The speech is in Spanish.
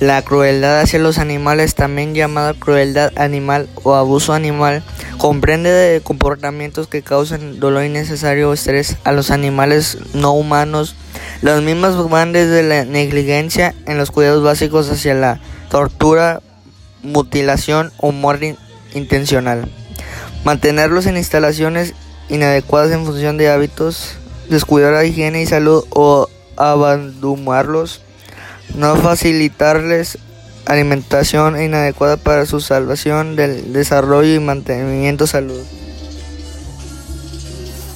La crueldad hacia los animales, también llamada crueldad animal o abuso animal, comprende de comportamientos que causan dolor innecesario o estrés a los animales no humanos. Las mismas van desde la negligencia en los cuidados básicos hacia la tortura, mutilación o muerte intencional. Mantenerlos en instalaciones inadecuadas en función de hábitos, descuidar la higiene y salud o abandonarlos no facilitarles alimentación inadecuada para su salvación del desarrollo y mantenimiento salud.